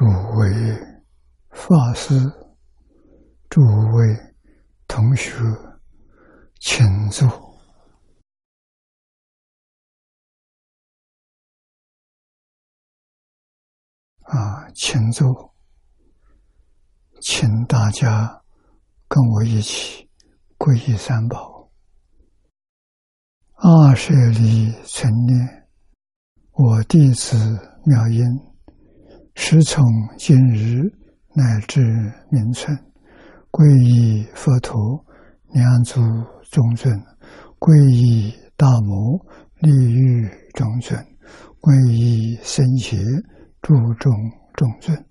诸位法师、诸位同学，请坐。啊，请坐，请大家跟我一起皈依三宝。二舍利存念，我弟子妙音。时从今日乃至明春，皈依佛陀、两祖中尊，皈依大摩利欲中尊，皈依僧伽诸众中尊。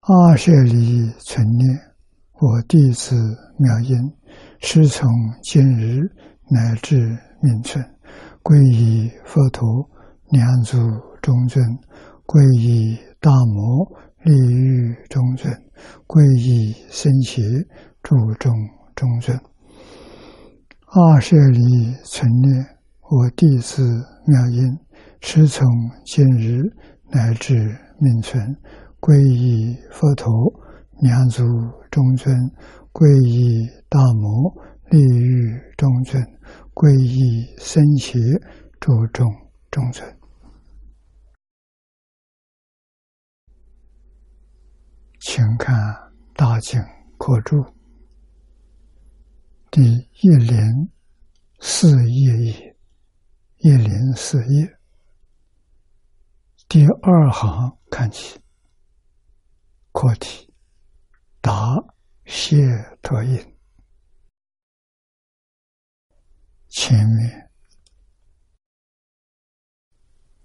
阿舍利存念，我弟子妙音，师从今日乃至明春，皈依佛陀、两祖中尊。皈依大摩利欲中尊，皈依僧伽诸众中尊。二舍利存念，我弟子妙音，师从今日乃至命存，皈依佛陀、两祖中尊，皈依大摩利欲中尊，皈依僧伽诸众中尊。请看《大经课注》第一零四页页，一零四页第二行看起，课题答谢特印前面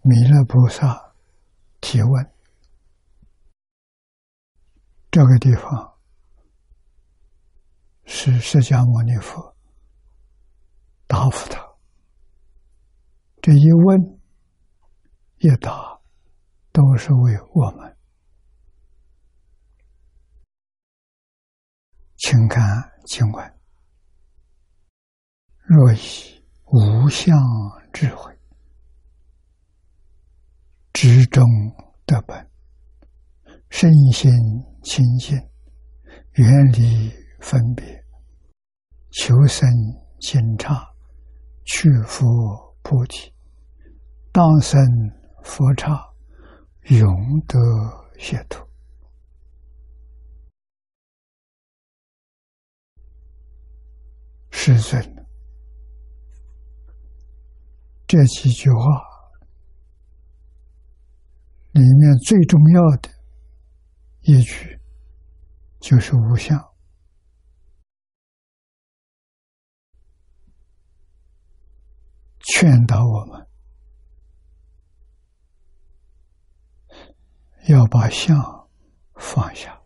弥勒菩萨提问。这个地方是释迦牟尼佛答复他，这一问一答都是为我们。请看经文：若以无相智慧，知中得本，身心。清净，远离分别，求生心刹，去佛菩提，当生佛刹，永得解脱。师尊，这几句话里面最重要的一句。就是无相，劝导我们要把相放下，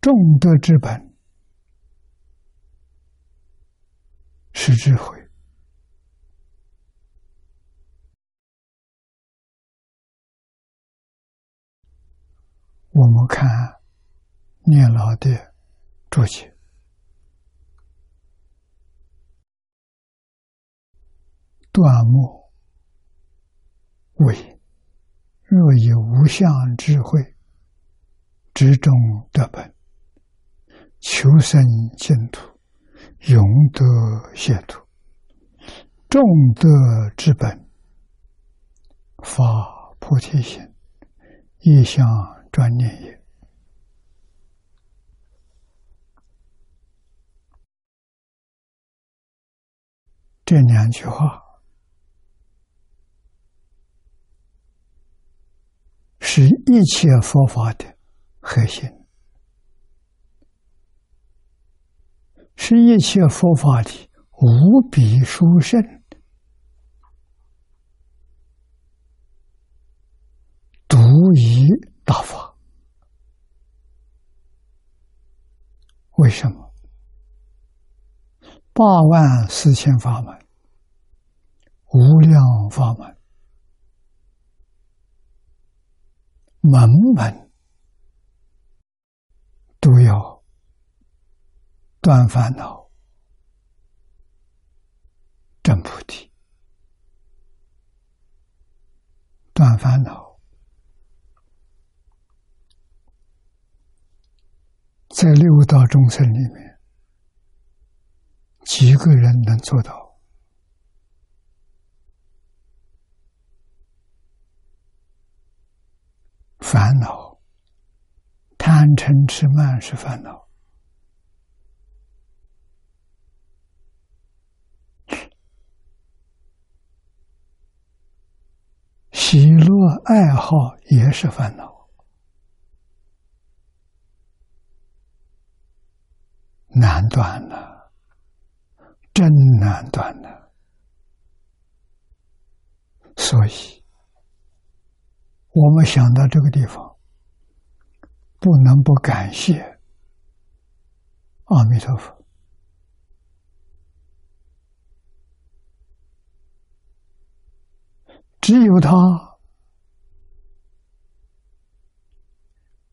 重德之本是智慧。我们看念老的注解，断末为若以无相智慧之中得本，求生净土，永得解脱，众德之本，发菩提心，一向。专念也，这两句话是一切佛法的核心，是一切佛法的无比殊胜、独一。为什么？八万四千法门无量法门门门都要断烦恼真菩提。断烦恼在六道众生里面，几个人能做到？烦恼，贪嗔痴慢是烦恼。喜乐爱好也是烦恼，难断了，真难断了。所以，我们想到这个地方，不能不感谢阿弥陀佛。只有他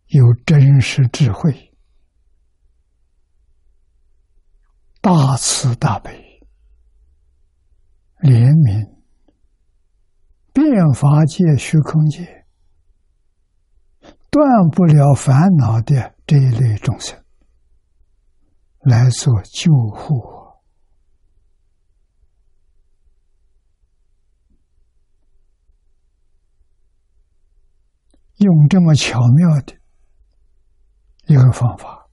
有真实智慧、大慈大悲、怜悯、变法界、虚空界，断不了烦恼的这一类众生，来做救护。用这么巧妙的一个方法，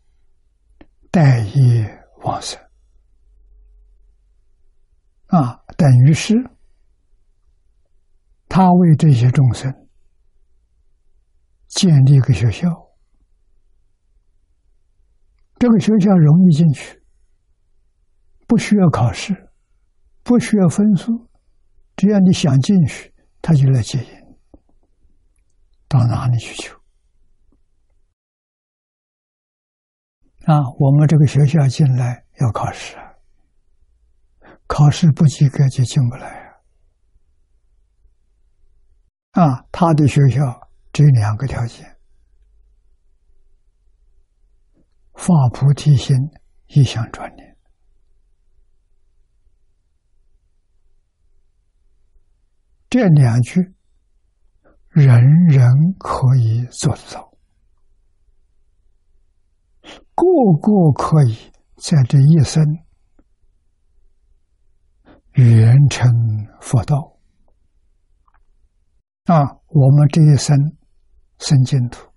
待业往生。啊，等于是他为这些众生建立一个学校，这个学校容易进去，不需要考试，不需要分数，只要你想进去，他就来接引。到哪里去求？啊，我们这个学校进来要考试，考试不及格就进不来。啊，他的学校只有两个条件：发菩提心，一向专念。这两句。人人可以做得到，个个可以在这一生缘成佛道。啊，我们这一生生净土，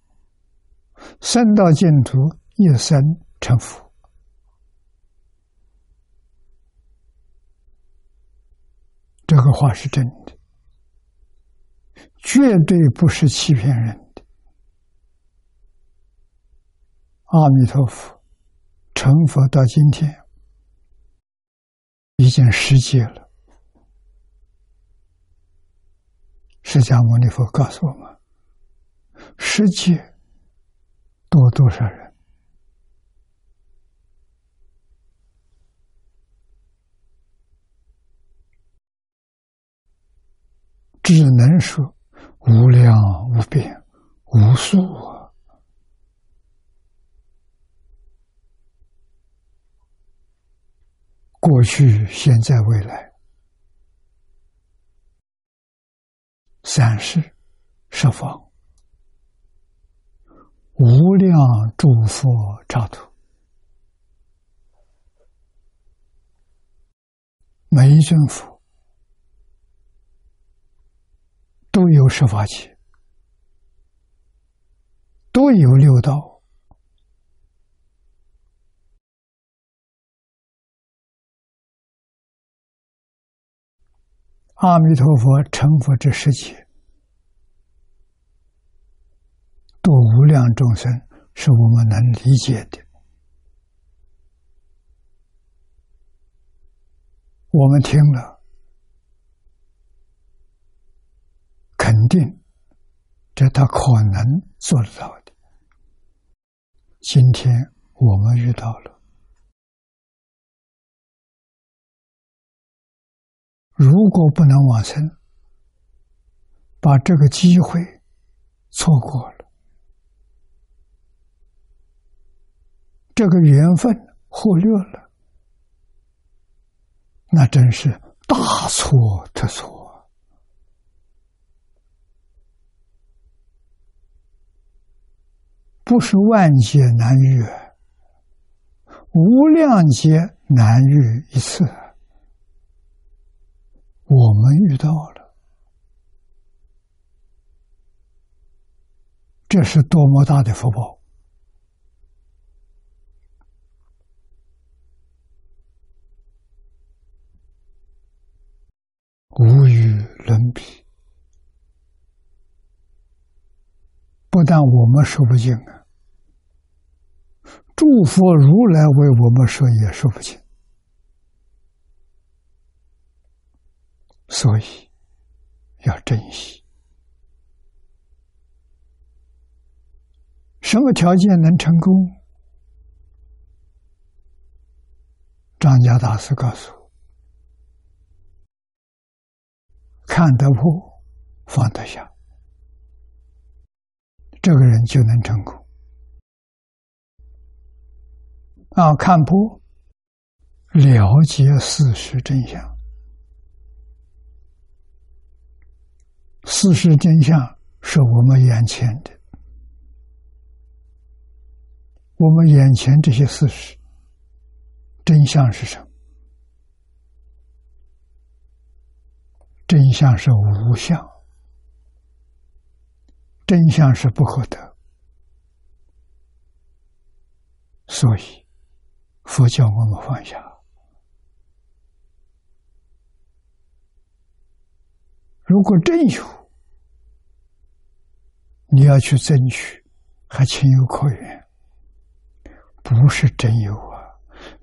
生到净土，一生成佛，这个话是真的。绝对不是欺骗人的。阿弥陀佛，成佛到今天已经十劫了。释迦牟尼佛告诉我们，世界多多少人？只能说。无量无边无数啊！过去、现在、未来，三世十方无量诸佛刹土，每一尊佛。都有十法界，都有六道。阿弥陀佛成佛之世界，度无量众生，是我们能理解的。我们听了。肯定，这他可能做得到的。今天我们遇到了，如果不能往生把这个机会错过了。这个缘分忽略了那真是大错特错。不是万劫难遇无量劫难遇一次。我们遇到了，这是多么大的福报！无与伦比，不但我们说不尽啊，诸佛如来为我们说也说不尽，所以要珍惜。什么条件能成功？张家大师告诉我。看得破，放得下，这个人就能成功。啊，看破，了解事实真相，事实真相是我们眼前的，我们眼前这些事实真相是什么？真相是无相，真相是不可得，所以佛教我们放下。如果真有，你要去争取，还情有可原。不是真有啊，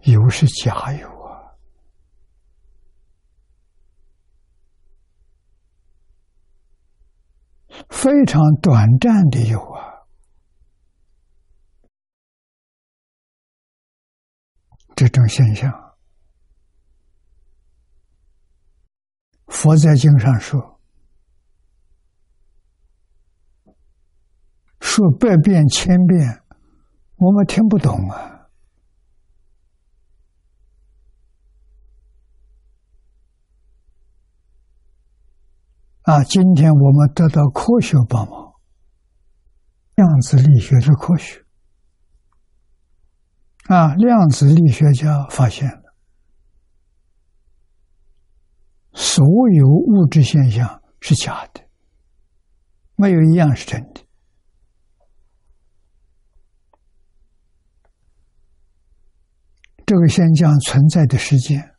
有是假有啊。非常短暂的有啊，这种现象，佛在经上说，说百遍千遍，我们听不懂啊。啊，今天我们得到科学帮忙，量子力学是科学。啊，量子力学家发现了，所有物质现象是假的，没有一样是真的。这个现象存在的时间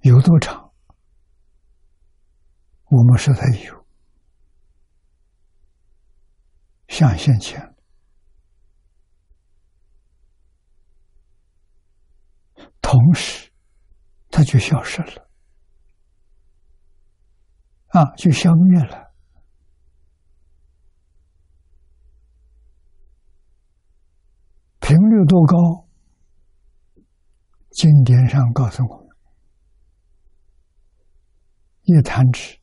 有多长？我们说它有，像现前，同时它就消失了，啊，就消灭了。频率多高？经典上告诉我们，一弹指。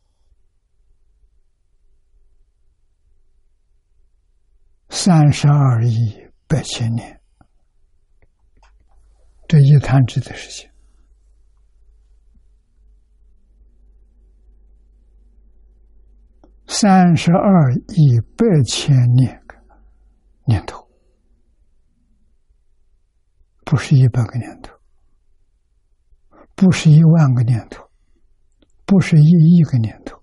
三十二亿百千年，这一弹指的事情，三十二亿百千年个年头，不是一百个年头，不是一万个念头，不是一亿个念头。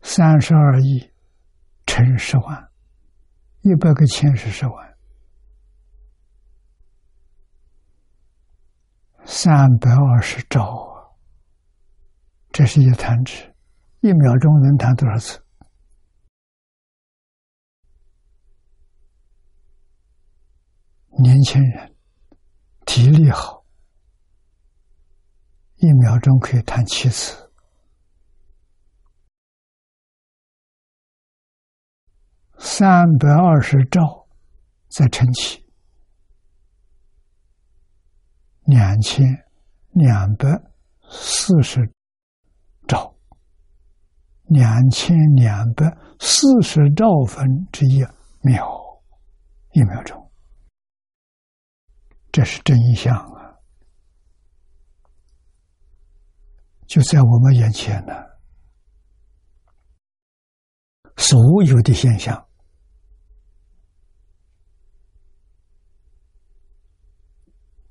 三十二亿乘十万，一百个千是十万，三百二十兆啊！这是一弹指，一秒钟能弹多少次？年轻人体力好，一秒钟可以弹七次。三百二十兆再乘起，两千两百四十兆，两千两百四十兆分之一秒，一秒钟，这是真相啊！就在我们眼前呢。所有的现象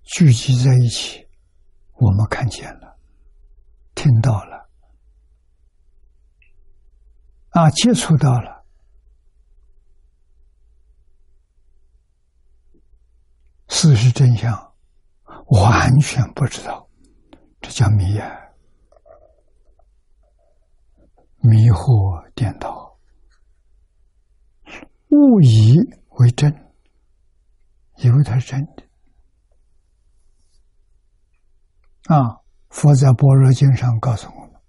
聚集在一起，我们看见了，听到了，啊，接触到了，事实真相完全不知道，这叫迷啊，迷惑颠倒。误以为真，以为它是真的啊！佛在《般若经》上告诉我们：“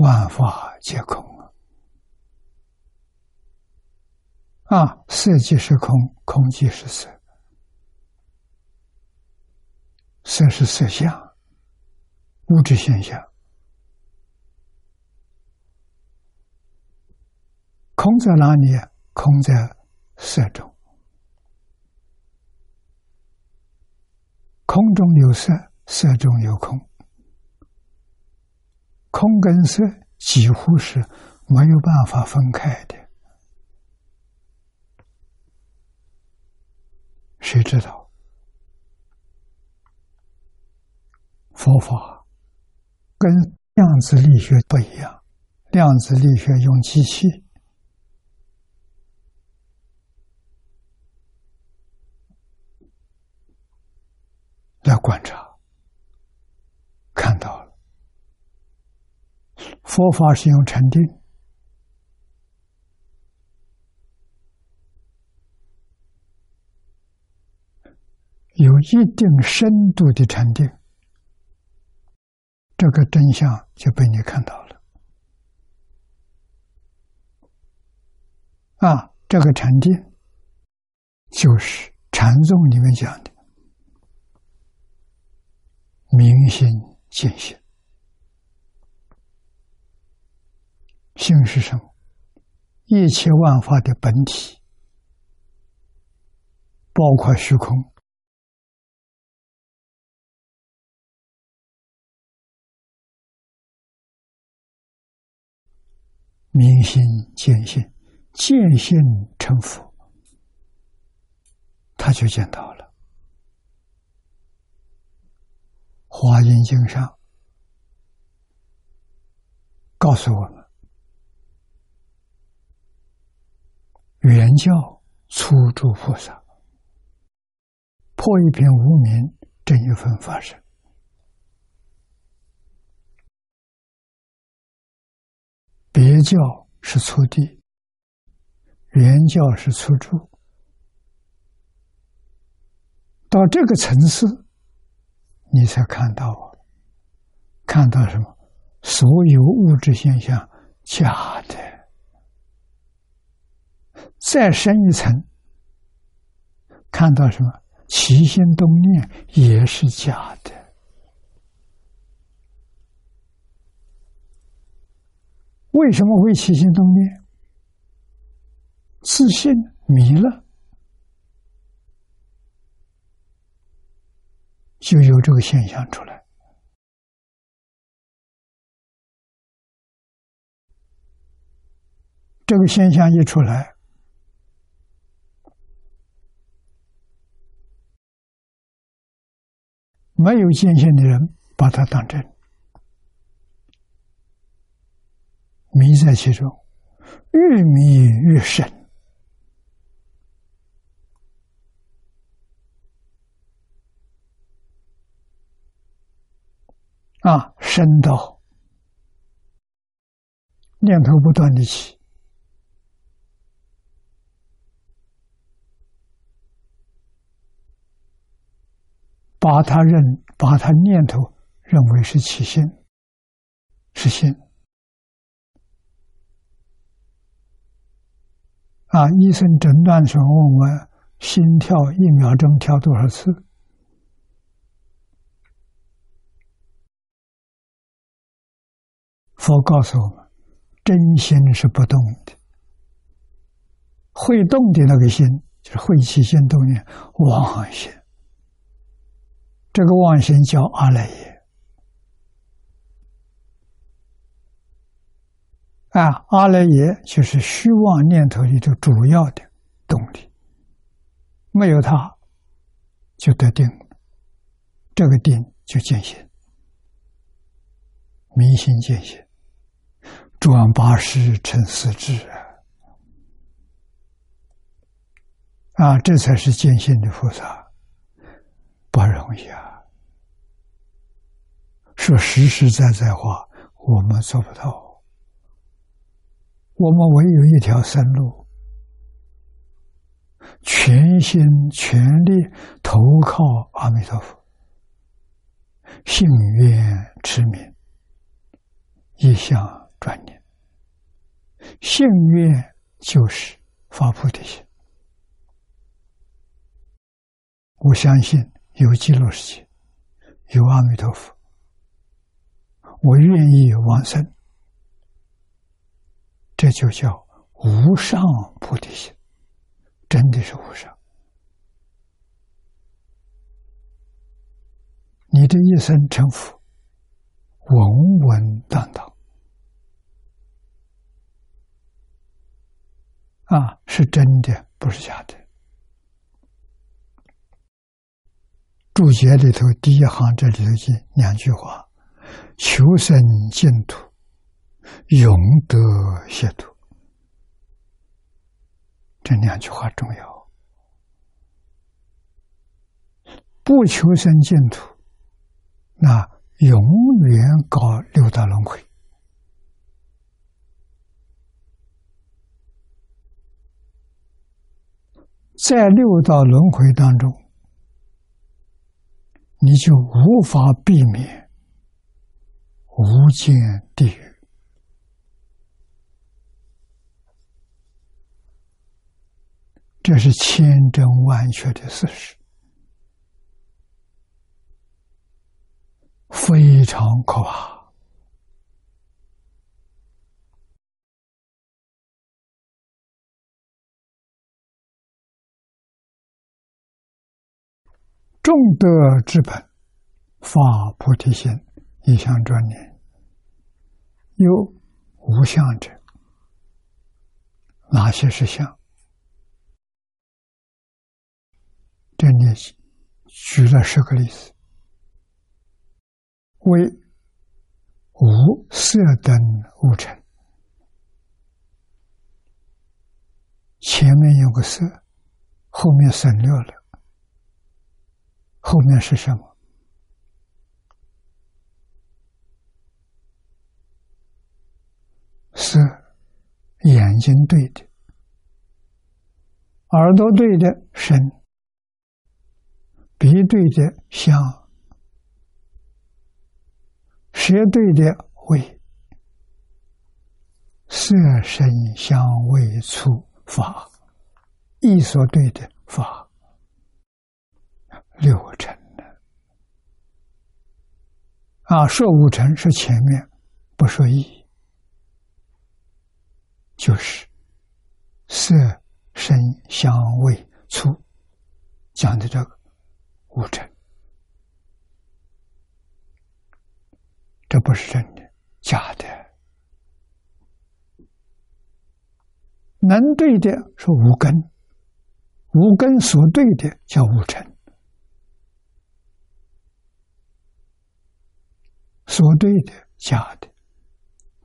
万法皆空啊！啊，色即是空，空即是色，色是色相，物质现象。空在哪里？”空在色中，空中有色，色中有空，空跟色几乎是没有办法分开的。谁知道？佛法跟量子力学不一样，量子力学用机器。来观察，看到了，佛法是用禅定，有一定深度的禅定，这个真相就被你看到了。啊，这个禅定就是禅宗里面讲的。明心见性，性是什么？一切万法的本体，包括虚空。明心见性，见性成佛，他就见到了。华严经上告诉我们：原教初住菩萨破一片无名，正一分发生；别教是初地，原教是初住。到这个层次。你才看到，看到什么？所有物质现象假的。再深一层，看到什么？起心动念也是假的。为什么会起心动念？自信迷了。就有这个现象出来。这个现象一出来，没有见性的人把它当真，迷在其中，越迷越深。啊，深到念头不断的起，把他认，把他念头认为是起心，是心。啊，医生诊断的时候问我心跳一秒钟跳多少次？佛告诉我们，真心是不动的，会动的那个心就是会起心动念妄心，这个妄心叫阿赖耶。啊，阿赖耶就是虚妄念头里头主要的动力，没有它就得定，这个定就见性，明心见性，转八识成四智啊！啊，这才是见性的菩萨，不容易啊！说实实在在话，我们做不到。我们唯有一条生路，全心全力投靠阿弥陀佛，信愿持名，一向专念。信愿就是发菩提心，我相信有极乐世界，有阿弥陀佛，我愿意往生。这就叫无上菩提心，真的是无上。你这一生成佛，稳稳当当，啊，是真的，不是假的。注解里头第一行这里头记两句话：求生净土。永得解脱，这两句话重要。不求生净土，那永远搞六道轮回。在六道轮回当中，你就无法避免无间地狱。这是千真万确的事实，非常可怕。众德之本，发菩提心，一向专念，有无相者，哪些是相？这里举了十个例子，为无色灯无尘，前面有个色，后面省略了，后面是什么？是，眼睛对的，耳朵对的，声。鼻对的香，舌对的味，色声香味触法，意所对的法，六尘的啊，说五尘是前面，不说意，就是色声香味触讲的这个。无尘，这不是真的，假的。能对的是无根，无根所对的叫无尘，所对的假的，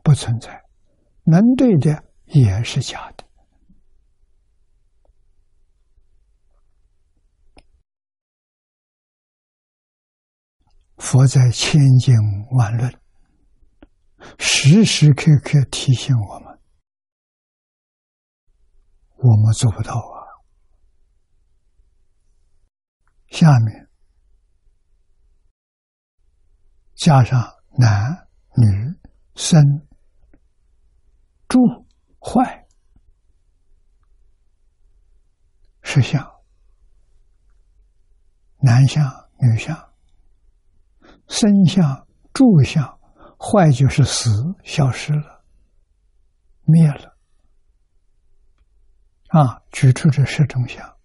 不存在；能对的也是假的。佛在千经万论，时时刻刻提醒我们：我们做不到啊。下面加上男女生住坏实相，男相女相。生相、住相，坏就是死，消失了，灭了。啊，举出这十种相。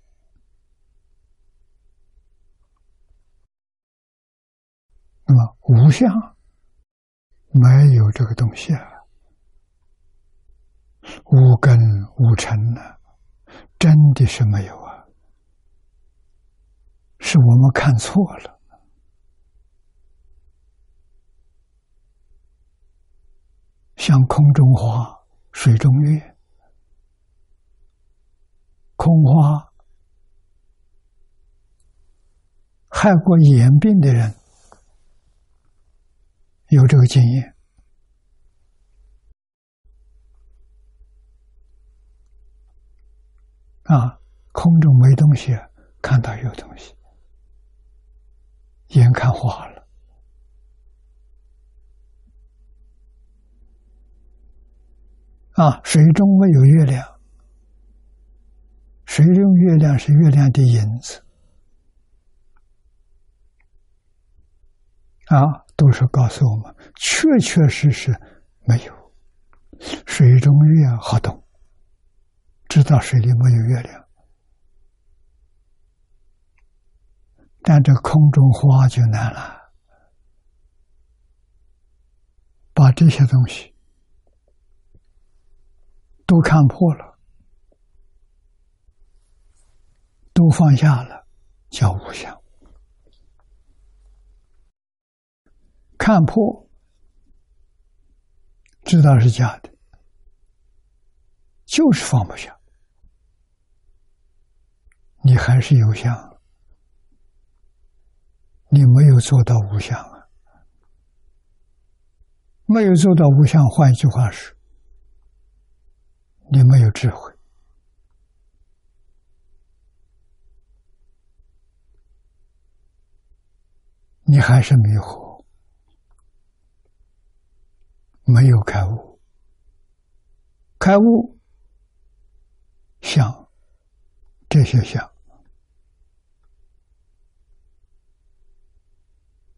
那么无相，没有这个东西啊。无根无尘呢，真的是没有啊，是我们看错了。像空中花、水中月，空花害过眼病的人有这个经验啊，空中没东西，看到有东西，眼看花了。啊，水中没有月亮，水中月亮是月亮的影子。啊，都是告诉我们，确确实实没有水中月好懂，知道水里没有月亮，但这空中花就难了，把这些东西。都看破了，都放下了，叫无相。看破，知道是假的，就是放不下。你还是有相，你没有做到无相啊！没有做到无相，换一句话是。你没有智慧，你还是迷惑，没有开悟。开悟，想这些想，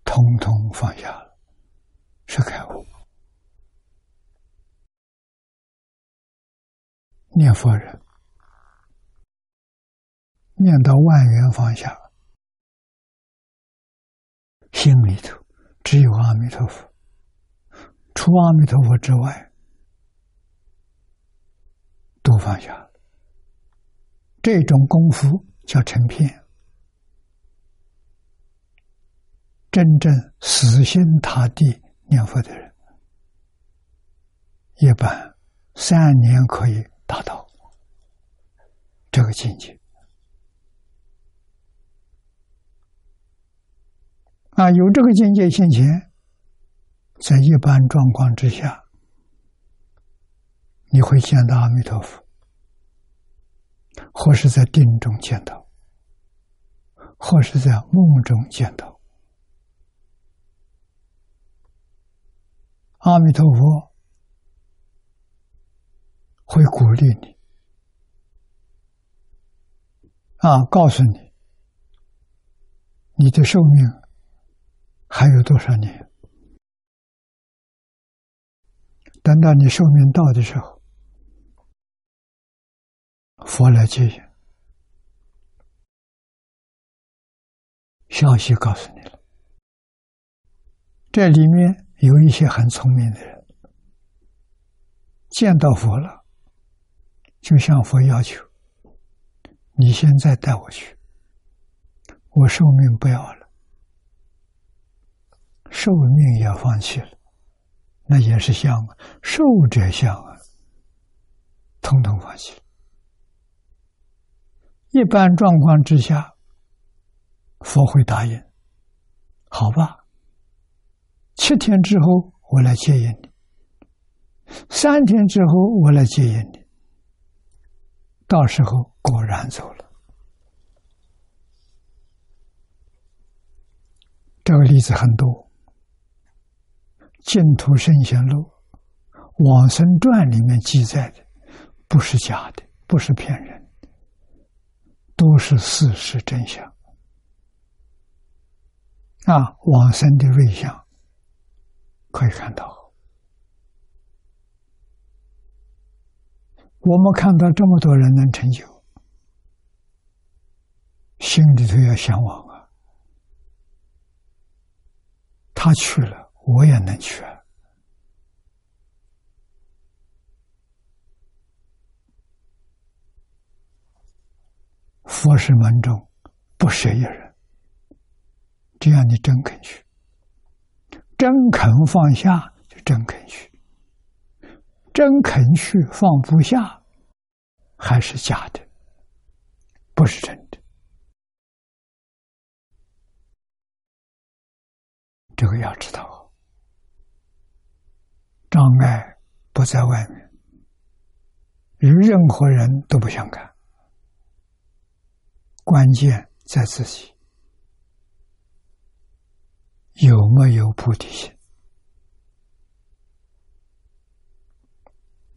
通通放下了，是开悟。念佛人念到万缘放下，心里头只有阿弥陀佛，除阿弥陀佛之外都放下。这种功夫叫成片，真正死心塌地念佛的人，一般三年可以。达到这个境界啊，有这个境界现前，在一般状况之下，你会见到阿弥陀佛，或是在定中见到，或是在梦中见到阿弥陀佛。会鼓励你啊，告诉你你的寿命还有多少年？等到你寿命到的时候，佛来接引，消息告诉你了。这里面有一些很聪明的人，见到佛了。就向佛要求：“你现在带我去，我寿命不要了，寿命也放弃了，那也是相啊，寿者相啊，统统放弃了。一般状况之下，佛会答应，好吧，七天之后我来接引你，三天之后我来接引你。”到时候果然走了。这个例子很多，《净土圣贤录》《往生传》里面记载的，不是假的，不是骗人，都是事实真相。啊，往生的瑞相可以看到。我们看到这么多人能成就心里头也向往啊。他去了我也能去啊。佛是门中不舍一人只要你真肯去真肯放下就真肯去。真肯去放不下还是假的，不是真的。这个要知道，障碍不在外面，与任何人都不相干。关键在自己有没有菩提心？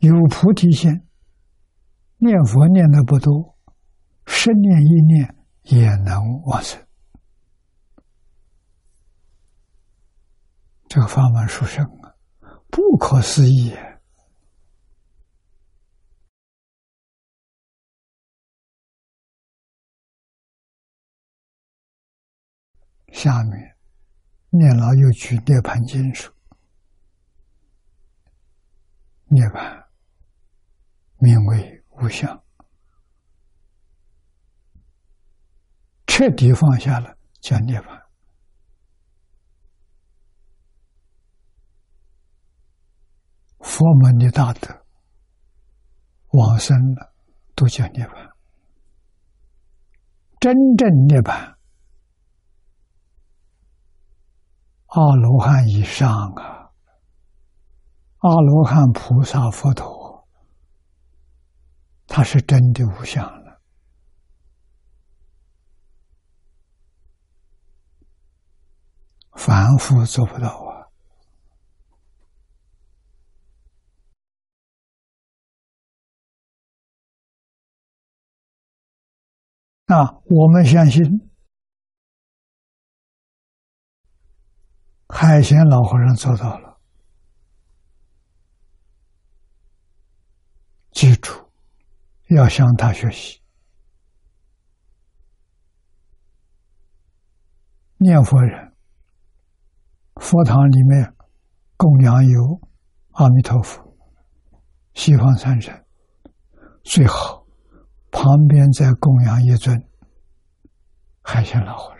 有菩提心，念佛念的不多，十念一念也能往生。这个法门殊胜啊，不可思议。下面，念老又举涅盘经书：涅盘名为无相，彻底放下了叫涅槃。佛门的大德往生了，都叫涅槃。真正涅槃，阿罗汉以上啊，阿罗汉、菩萨、佛陀，他是真的无相了，凡夫做不到啊。啊，我们相信海贤老和尚做到了。记住，要向他学习。念佛人，佛堂里面供养有阿弥陀佛、西方三圣，最好。旁边再供养一尊海鲜老和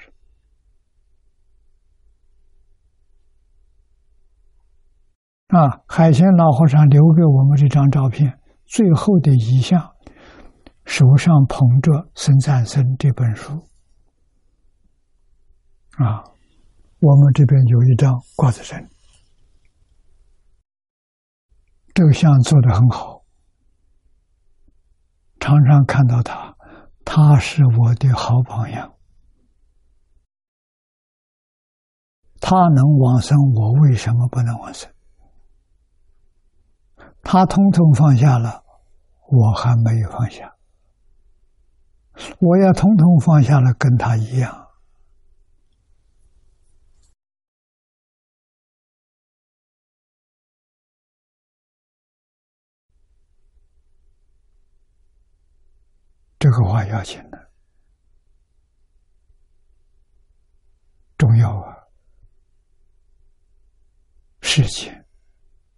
尚啊！海鲜老和尚留给我们这张照片，最后的遗像，手上捧着《孙赞僧》这本书啊。我们这边有一张挂在这里，这个像做的很好。常常看到他，他是我的好榜样。他能往生，我为什么不能往生？他通通放下了，我还没有放下。我要通通放下了，跟他一样。这个话要紧的，重要啊！事情，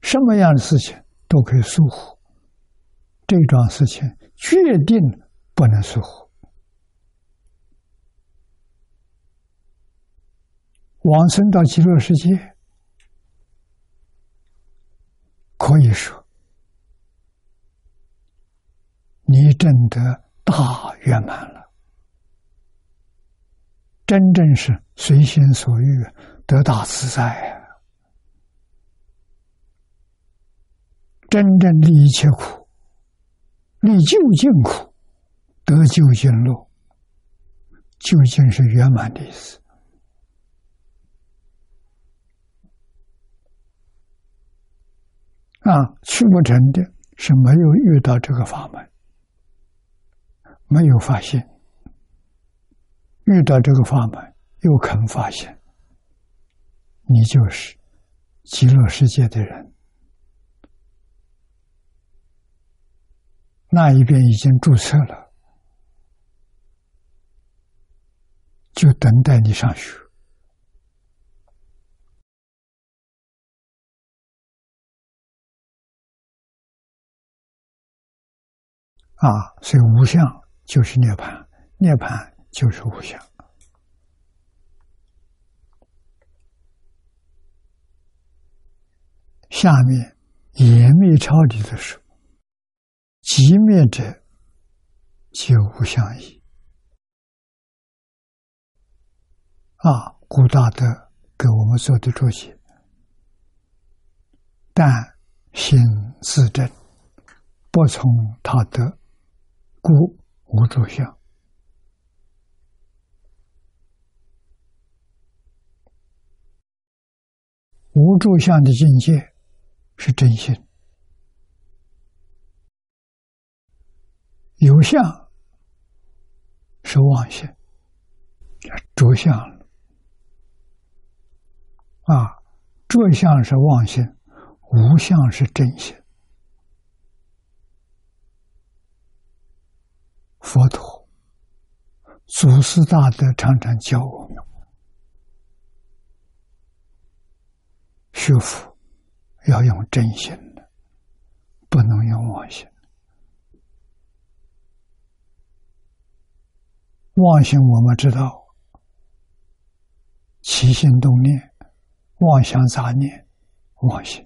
什么样的事情都可以疏忽，这桩事情决定不能疏忽。往生到极乐世界，可以说，你真的。大圆满了，真正是随心所欲，得大自在啊！真正离一切苦，离究竟苦，得究竟乐，究竟是圆满的意思啊！去不成的是没有遇到这个法门。没有发现，遇到这个法门又肯发现，你就是极乐世界的人，那一边已经注册了，就等待你上学啊！所以无相。就是涅槃，涅盘就是无相。下面严灭超离的时候，即灭者就无相矣。啊，古大德给我们做的注解：但心自正，不从他得，故无住相。无住相的境界是真心，有相是妄心，着相啊！着相是妄心，无相是真心。佛陀、祖师大德常常教我们。学佛要用真心的，不能用妄心。妄心我们知道，起心动念、妄想杂念、妄心，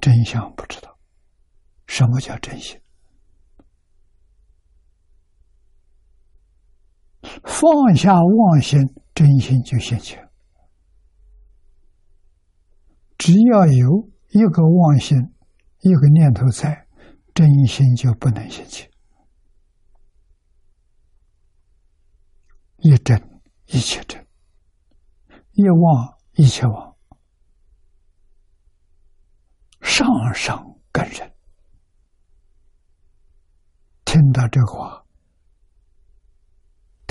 真相不知道。什么叫真心？放下妄心，真心就现前。只要有一个妄心，一个念头在，真心就不能现起。一真一切真，一妄一切妄。上上根人，听到这话，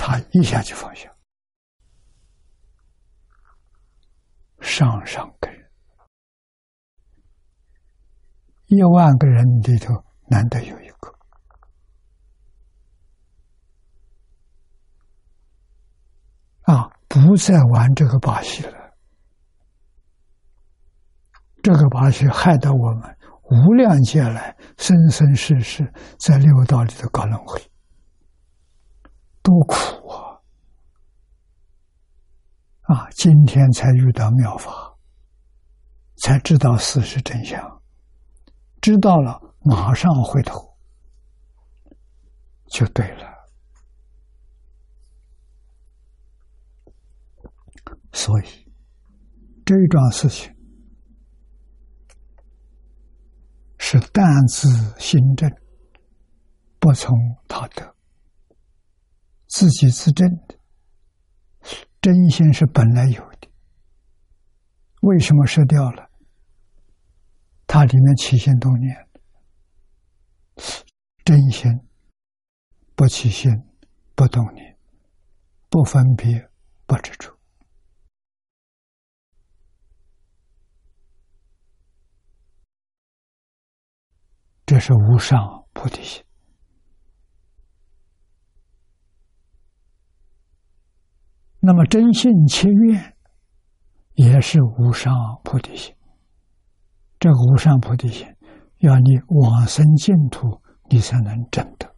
他一下就放下。上上根人。一万个人里头，难得有一个啊，不再玩这个把戏了。这个把戏害得我们无量劫来生生世世在六道里头搞轮回，多苦啊！啊，今天才遇到妙法，才知道事实真相。知道了，马上回头就对了。所以这一桩事情是淡自心正，不从他得，自己自证的真心是本来有的，为什么失掉了？它里面起心动念，真心不起心，不动念，不分别，不执着，这是无上菩提心。那么真性切愿，也是无上菩提心。这个无上菩提心，要你往生净土，你才能证得。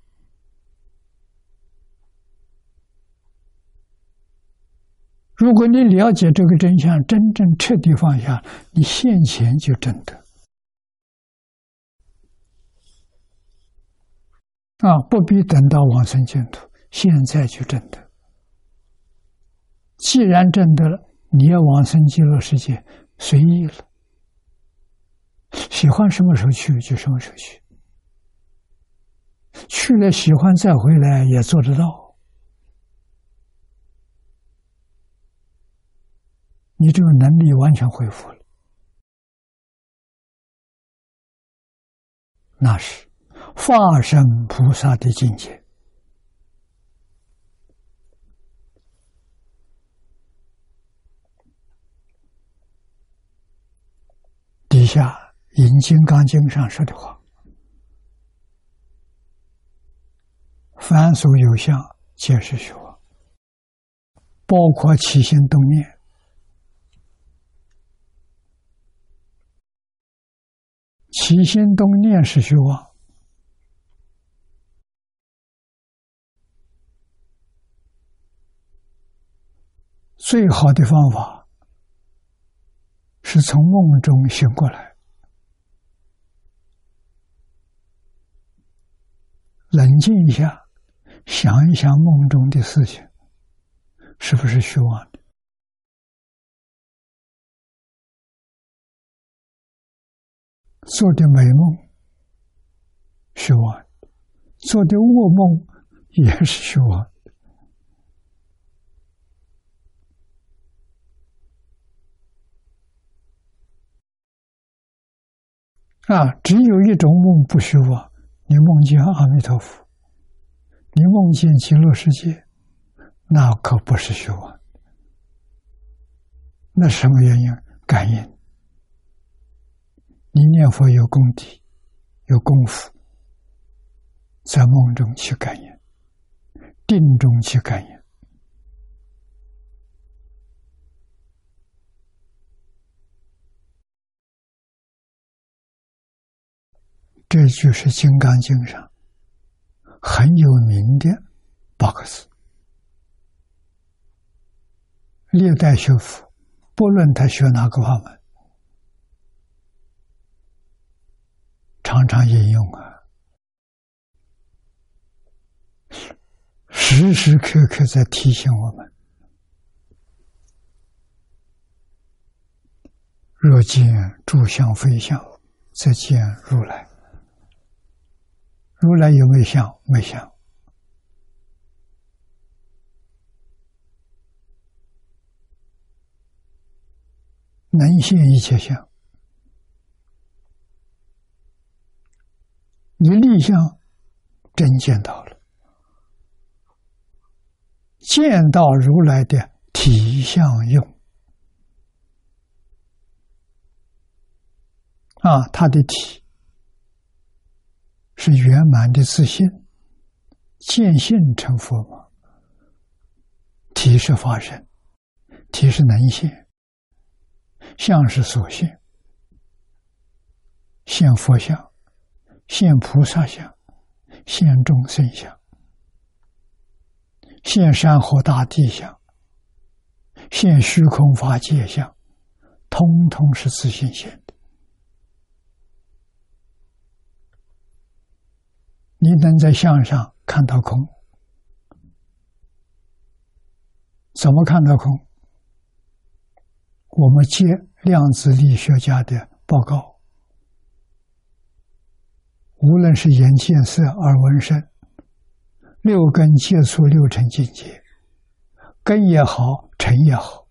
如果你了解这个真相，真正彻底放下，你现前就证得。啊，不必等到往生净土，现在就证得。既然证得了，你要往生极乐世界，随意了。喜欢什么时候去就什么时候去，去了喜欢再回来也做得到。你这个能力完全恢复了，那是化身菩萨的境界。下，引金刚经上说的话。凡所有相皆是虚妄。包括起心动念。起心动念是虚妄。最好的方法。是从梦中醒过来，冷静一下，想一想梦中的事情是不是虚妄的？做的美梦虚妄，做的噩梦也是虚妄。啊，只有一种梦不虚妄，你梦见阿弥陀佛，你梦见极乐世界，那可不是虚妄。那什么原因？感应。你念佛有功底，有功夫，在梦中去感应，定中去感应。这句是《金刚经》上很有名的八个字。历代学佛，不论他学哪个法门，常常引用啊，时时刻刻在提醒我们：若见诸相非相，则见如来。如来有没有相？没相。能现一切相。你立相真见到了，见到如来的体相用啊，他的体。是圆满的自信，见性成佛吗？体是法身，体是能现，相是所现，现佛相，现菩萨相，现众生相，现山河大地相，现虚空法界相，通通是自信现的。你能在相上看到空？怎么看到空？我们接量子力学家的报告，无论是眼见色、耳闻声，六根接触六尘境界，根也好，尘也好，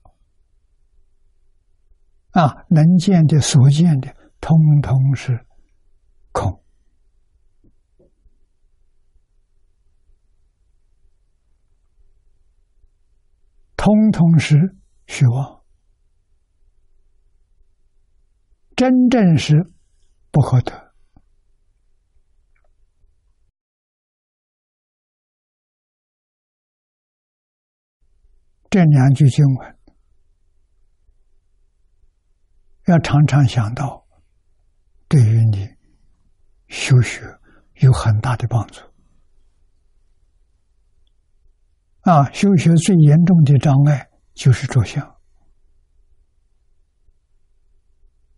啊，能见的、所见的，通通是空。通通是虚妄，真正是不可得。这两句经文要常常想到，对于你修学有很大的帮助。啊，修学最严重的障碍就是着相。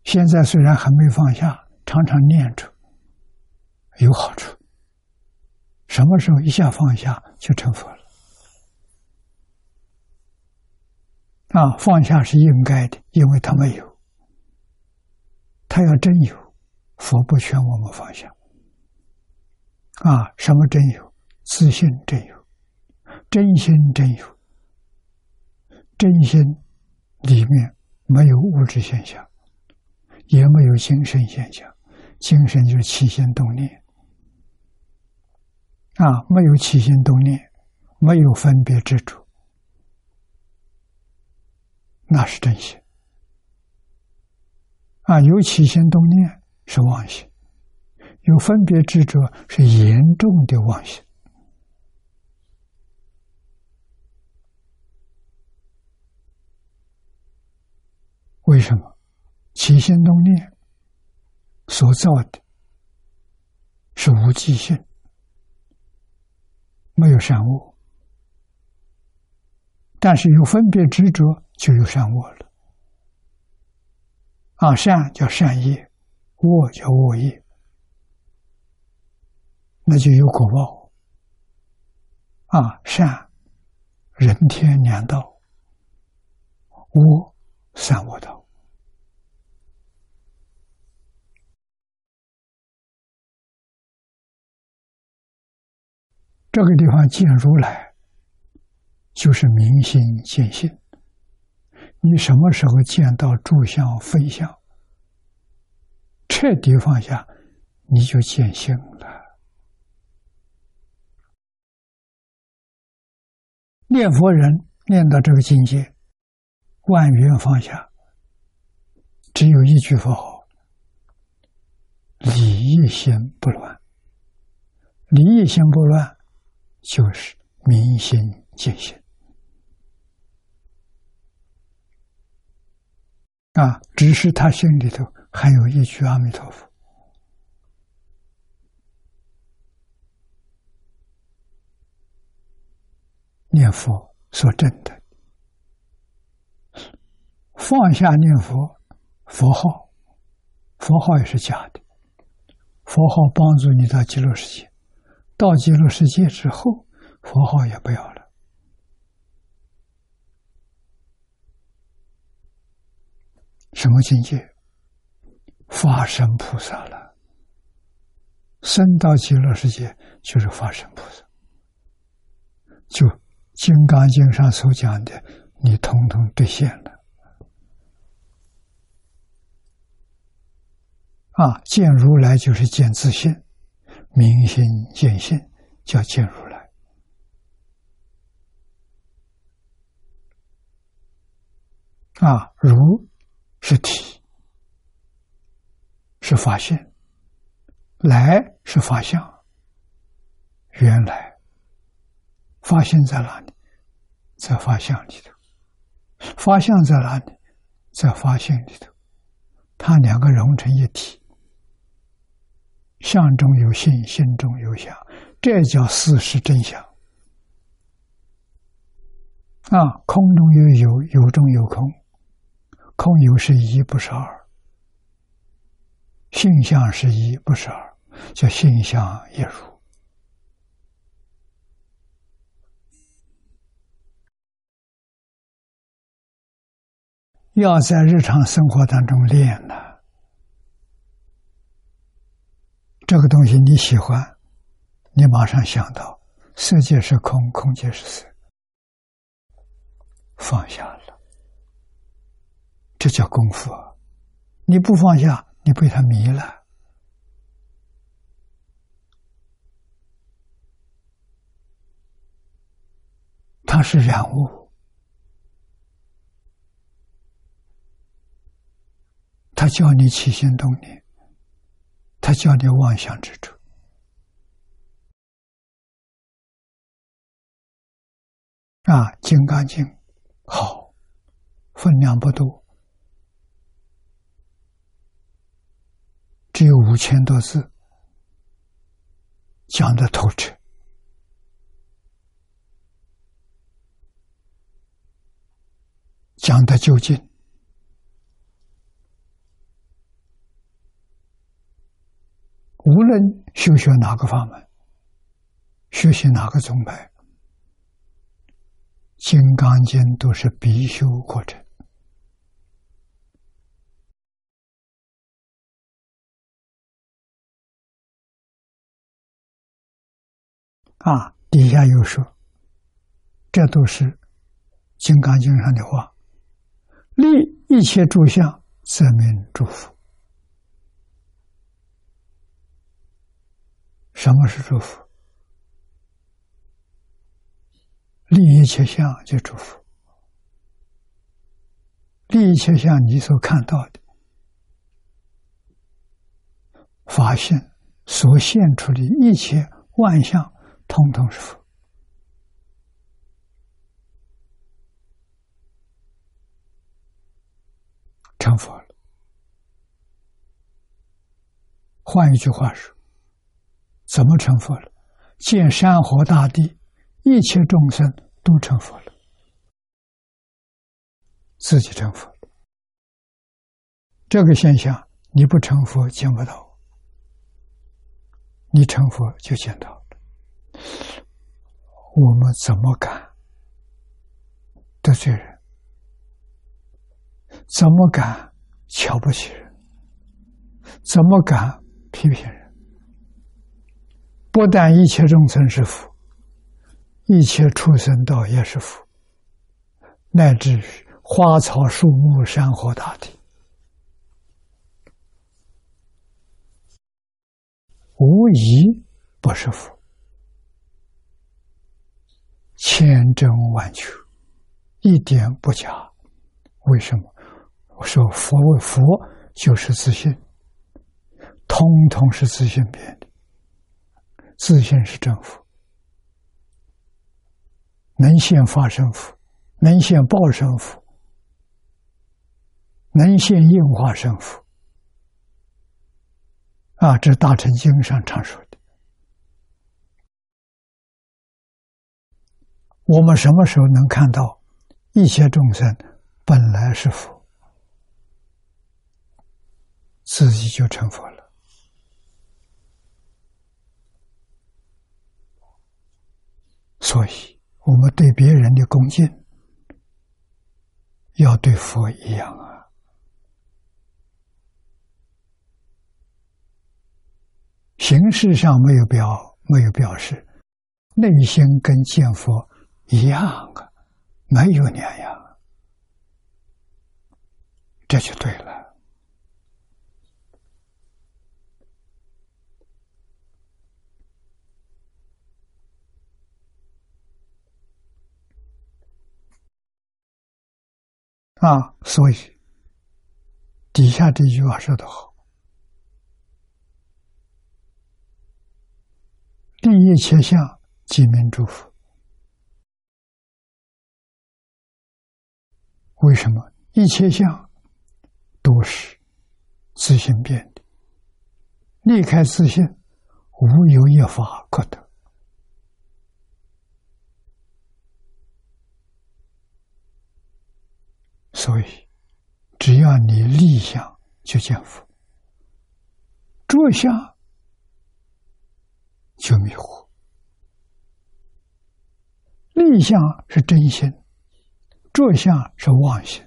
现在虽然还没放下，常常念着，有好处。什么时候一下放下，就成佛了。啊，放下是应该的，因为他没有，他要真有，佛不劝我们放下。啊，什么真有？自信真有。真心真有，真心里面没有物质现象，也没有精神现象。精神就是起心动念啊，没有起心动念，没有分别执着，那是真心啊。有起心动念是妄心，有分别执着是严重的妄心。为什么起心动念所造的是无记性，没有善恶，但是有分别执着，就有善恶了。啊，善叫善业，恶叫恶业，那就有果报。啊，善人天两道，恶三恶道。这个地方见如来，就是明心见性。你什么时候见到诸相非相，彻底放下，你就见性了。念佛人念到这个境界，万缘放下，只有一句佛号：理一心不乱，理一心不乱。就是明心见性啊！只是他心里头还有一句阿弥陀佛，念佛说真的，放下念佛佛号，佛号也是假的，佛号帮助你到极乐世界。到极乐世界之后，佛号也不要了。什么境界？法身菩萨了。升到极乐世界就是法身菩萨。就《金刚经》上所讲的，你统统兑现了。啊，见如来就是见自信。明心见性，叫见如来。啊，如是体，是发现；来是法相。原来发现在哪里？在法相里头。法相在哪里？在发现里头。它两个融成一体。相中有性，心中有相，这叫事实真相。啊，空中有有，有中有空，空有是一，不是二；性相是一，不是二，叫性相一如。要在日常生活当中练呢。这个东西你喜欢，你马上想到世界是空，空界是色，放下了，这叫功夫。你不放下，你被他迷了，它是染物，他叫你起心动念。他叫你妄想之处。啊，《金刚经》好，分量不多，只有五千多字，讲的透彻，讲的究竟。无论修学哪个法门，学习哪个宗派，《金刚经》都是必修课程。啊，底下又说，这都是《金刚经》上的话，立一切诸相，则名诸佛。什么是祝福？立一切相就祝福，立一切相你所看到的发现所现出的一切万象，通通是佛，成佛了。换一句话说。怎么成佛了？见山河大地，一切众生都成佛了。自己成佛。这个现象，你不成佛见不到，你成佛就见到了。我们怎么敢得罪人？怎么敢瞧不起人？怎么敢批评人？不但一切众生是福，一切畜生道也是福，乃至于花草树木、山河大地。无疑不是佛，千真万确，一点不假。为什么？我说佛为佛就是自信，通通是自信变的。自信是正佛，能现法身佛，能现报身佛，能现应化身佛。啊，这大乘经上常说的。我们什么时候能看到一切众生本来是佛，自己就成佛了？所以，我们对别人的恭敬，要对佛一样啊。形式上没有表，没有表示，内心跟见佛一样啊，没有两样，这就对了。啊，所以底下这句话说的好。第一切相，即名诸佛。为什么一切相都是自性变的？离开自性，无有一法可得。所以，只要你立相，就见佛；着相。就迷惑，立相是真心，着相是妄心。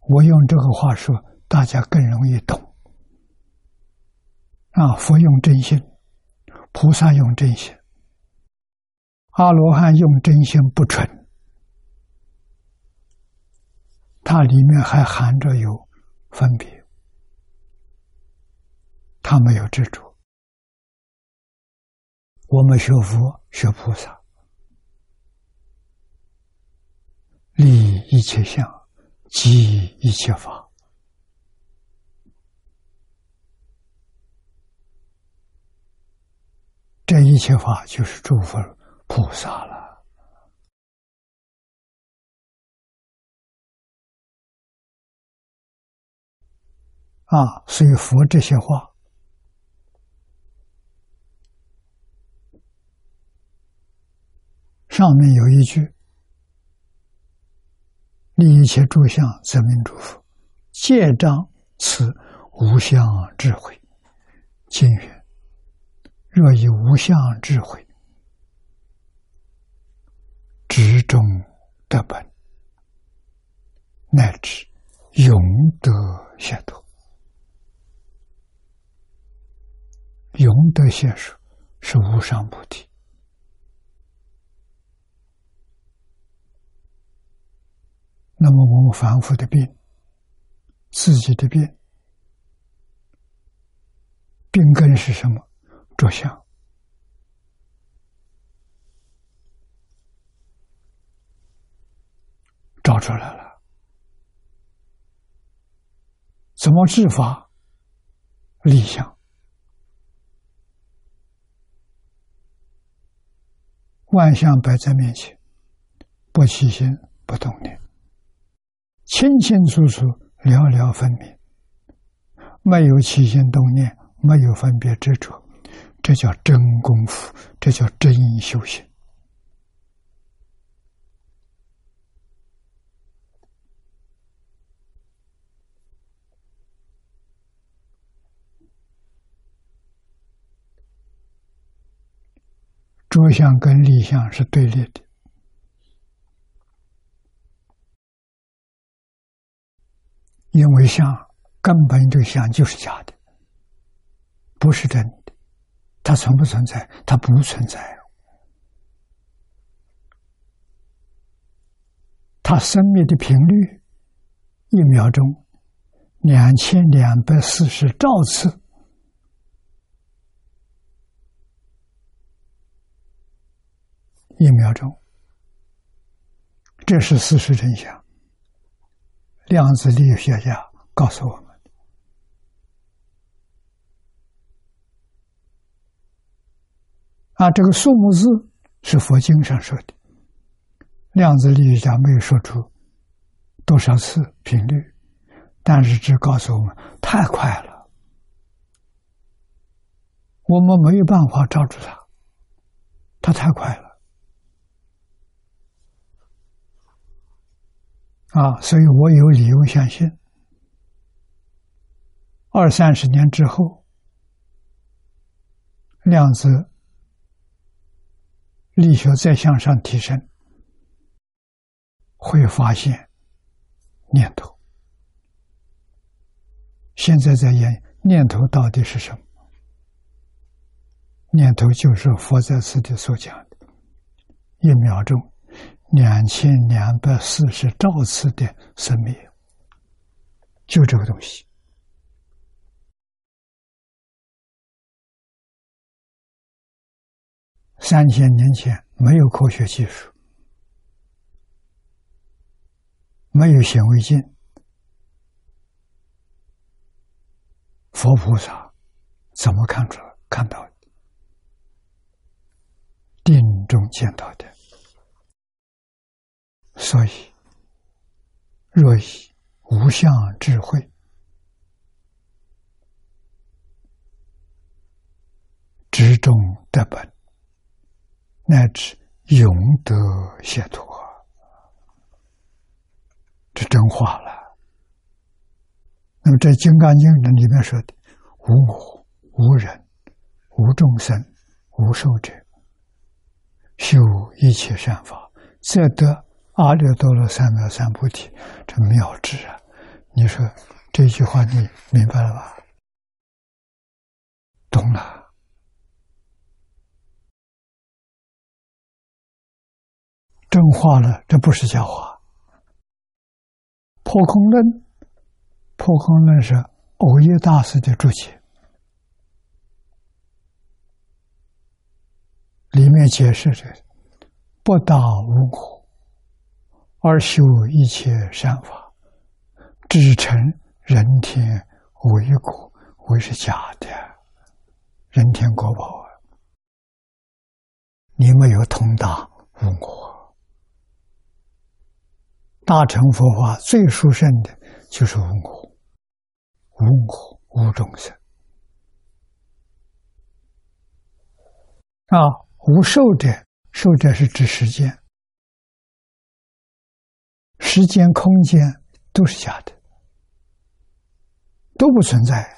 我用这个话说，大家更容易懂。啊，佛用真心，菩萨用真心，阿罗汉用真心不纯，它里面还含着有分别。他没有执着，我们学佛学菩萨，立一切相，即一切法，这一切法就是诸佛菩萨了啊！所以佛这些话。上面有一句：“立一切诸相，则名诸佛。戒章此无相智慧。经曰：若以无相智慧，执中得本，乃至永得解脱。永得解脱是无上菩提。”那么我们反复的病，自己的病，病根是什么？着相，找出来了。怎么治法？立相，万象摆在面前，不起心，不动念。清清楚楚，了了分明，没有起心动念，没有分别执着，这叫真功夫，这叫真修行。着相跟立相是对立的，因为相根本这个相就是假的，不是真的。它存不存在？它不存在。它生灭的频率，一秒钟两千两百四十兆次。一秒钟，这是事实真相。量子力学家告诉我们：啊，这个数目字是佛经上说的，量子力学家没有说出多少次频率，但是只告诉我们太快了，我们没有办法抓住它，它太快了。啊，所以我有理由相信，二三十年之后，量子力学再向上提升，会发现念头。现在在研念头到底是什么？念头就是佛在此地所讲的，一秒钟。两千两百四十兆次的生命，就这个东西。三千年前没有科学技术，没有显微镜，佛菩萨怎么看出看到的？定中见到的。所以，若以无相智慧执中得本，乃至永得解脱，这真话了。那么，在《金刚经》里面说的“无我、无人、无众生、无寿者，修一切善法，则得”。阿耨多罗三藐三菩提，这妙智啊！你说这句话你明白了吧？懂了，真话了，这不是假话。破空论，破空论是欧耶大师的注解，里面解释着不打无我。而修一切善法，只成人天为果，为是假的，人天果报啊！你没有通达无我，大乘佛法最殊胜的就是无我，无我无众生啊，无受者，受者是指时间。时间、空间都是假的，都不存在。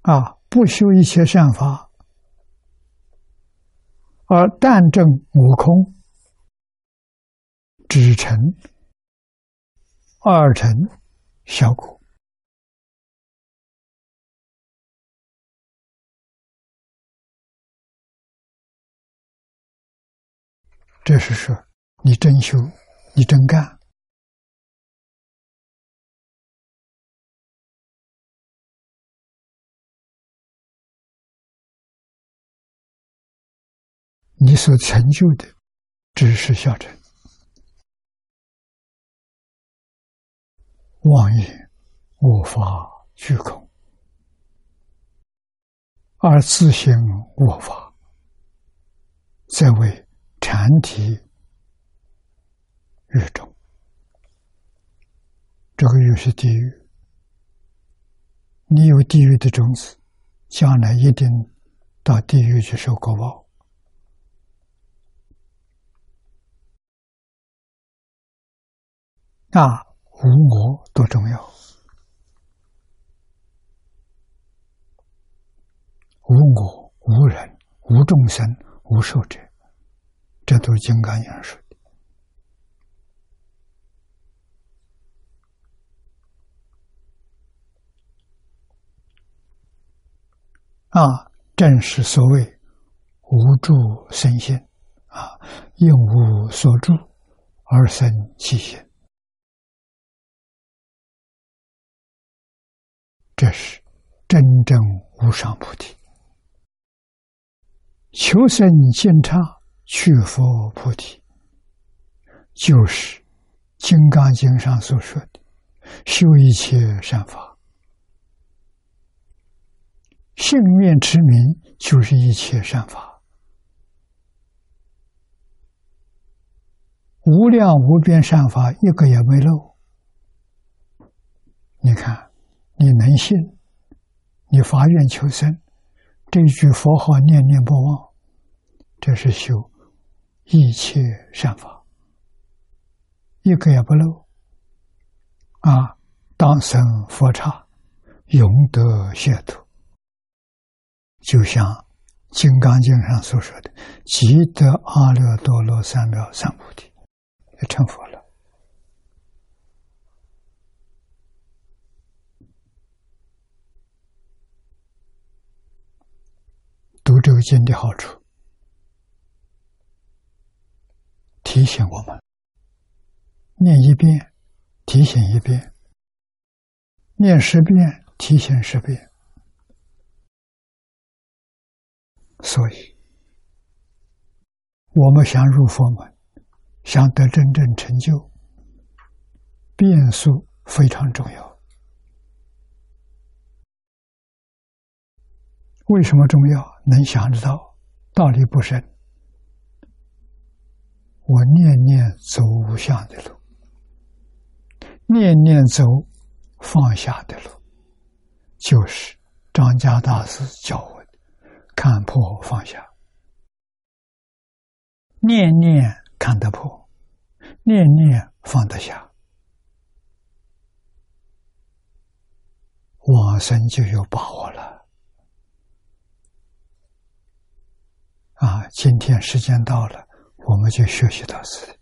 啊，不修一切善法，而但证悟空，只成二成效果。这是说你真修，你真干，你所成就的只是小成，妄言无法虚空，而自性我法，在为。禅体狱中，这个又是地狱。你有地狱的种子，将来一定到地狱去受果报。那无我多重要！无我、无人、无众生、无寿者，这都是金刚经说的。啊，正是所谓无住生心，啊，应无所住而生其心，这是真正无上菩提。求生净刹，去佛菩提，就是《金刚经》上所说的修一切善法。性愿持名，就是一切善法，无量无边善法，一个也没漏。你看，你能信，你发愿求生。这句佛号念念不忘，这是修一切善法，一个也不漏。啊，当生佛刹，永得解脱。就像《金刚经》上所说的“即得阿耨多罗三藐三菩提”，也成佛了。读这个经的好处，提醒我们：念一遍，提醒一遍；念十遍，提醒十遍。所以，我们想入佛门，想得真正成就，变数非常重要。为什么重要？能想得到道理不深，我念念走无相的路，念念走放下的路，就是张家大师教我的，看破放下，念念看得破，念念放得下，往生就有把握了。啊，今天时间到了，我们就学习到此。